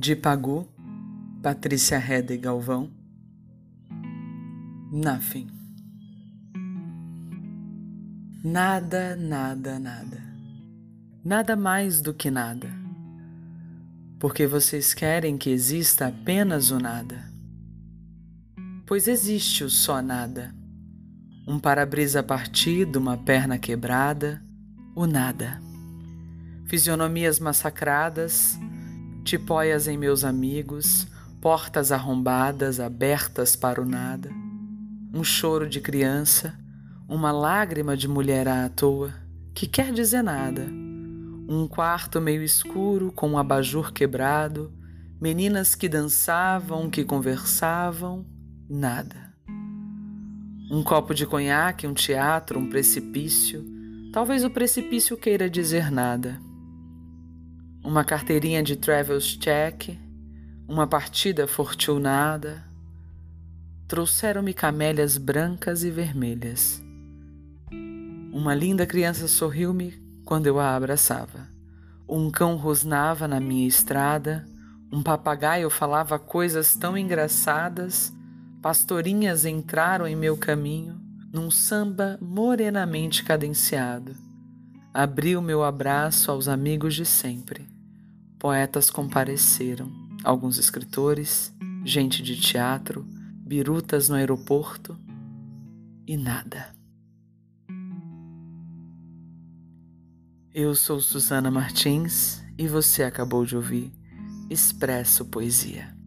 De Pagu, Patrícia Reda e Galvão. Nothing. Nada, nada, nada. Nada mais do que nada. Porque vocês querem que exista apenas o nada. Pois existe o só nada. Um para-brisa partido, uma perna quebrada, o nada. Fisionomias massacradas, tipóias em meus amigos, portas arrombadas abertas para o nada, um choro de criança, uma lágrima de mulher à toa, que quer dizer nada, um quarto meio escuro com um abajur quebrado, meninas que dançavam, que conversavam, nada. Um copo de conhaque, um teatro, um precipício, talvez o precipício queira dizer nada uma carteirinha de travels check, uma partida fortunada. Trouxeram-me camélias brancas e vermelhas. Uma linda criança sorriu-me quando eu a abraçava. Um cão rosnava na minha estrada, um papagaio falava coisas tão engraçadas, pastorinhas entraram em meu caminho num samba morenamente cadenciado. Abri o meu abraço aos amigos de sempre. Poetas compareceram, alguns escritores, gente de teatro, birutas no aeroporto e nada. Eu sou Susana Martins e você acabou de ouvir Expresso Poesia.